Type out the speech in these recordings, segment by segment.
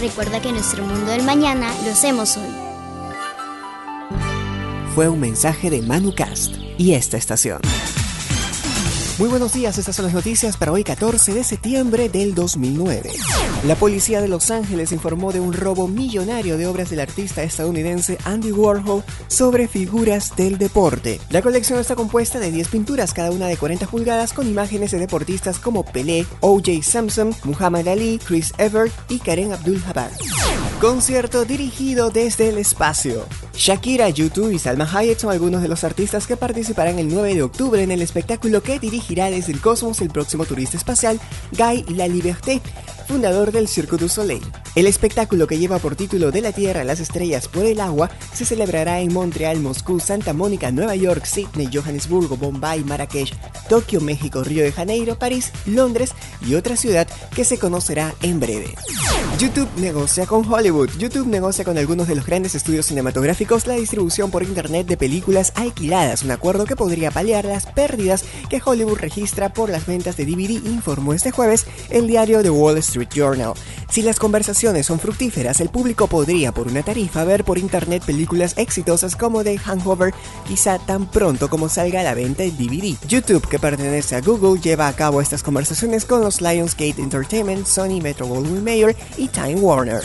Recuerda que nuestro mundo del mañana lo hacemos hoy. Fue un mensaje de ManuCast y esta estación. Muy buenos días, estas son las noticias para hoy 14 de septiembre del 2009. La policía de Los Ángeles informó de un robo millonario de obras del artista estadounidense Andy Warhol sobre figuras del deporte. La colección está compuesta de 10 pinturas, cada una de 40 pulgadas, con imágenes de deportistas como Pelé, O.J. Simpson, Muhammad Ali, Chris Evert y Karen Abdul-Jabbar. Concierto dirigido desde el espacio. Shakira, YouTube y Salma Hayek son algunos de los artistas que participarán el 9 de octubre en el espectáculo que dirigirá desde el cosmos el próximo turista espacial Guy Liberté, fundador del Cirque du Soleil. El espectáculo que lleva por título De la Tierra a las Estrellas por el Agua se celebrará en Montreal, Moscú, Santa Mónica, Nueva York, Sydney, Johannesburgo, Bombay, Marrakech, Tokio, México, Río de Janeiro, París, Londres y otra ciudad que se conocerá en breve. YouTube negocia con Hollywood. YouTube negocia con algunos de los grandes estudios cinematográficos la distribución por internet de películas alquiladas, un acuerdo que podría paliar las pérdidas que Hollywood registra por las ventas de DVD, informó este jueves el diario The Wall Street Journal. Si las conversaciones son fructíferas, el público podría por una tarifa ver por internet películas exitosas como The Hangover, quizá tan pronto como salga a la venta el DVD. YouTube, que pertenece a Google, lleva a cabo estas conversaciones con los Lionsgate Entertainment, Sony, Metro Goldwyn Mayer y Time Warner.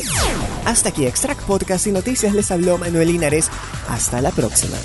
Hasta aquí Extract Podcast y Noticias les habló Manuel Linares. Hasta la próxima.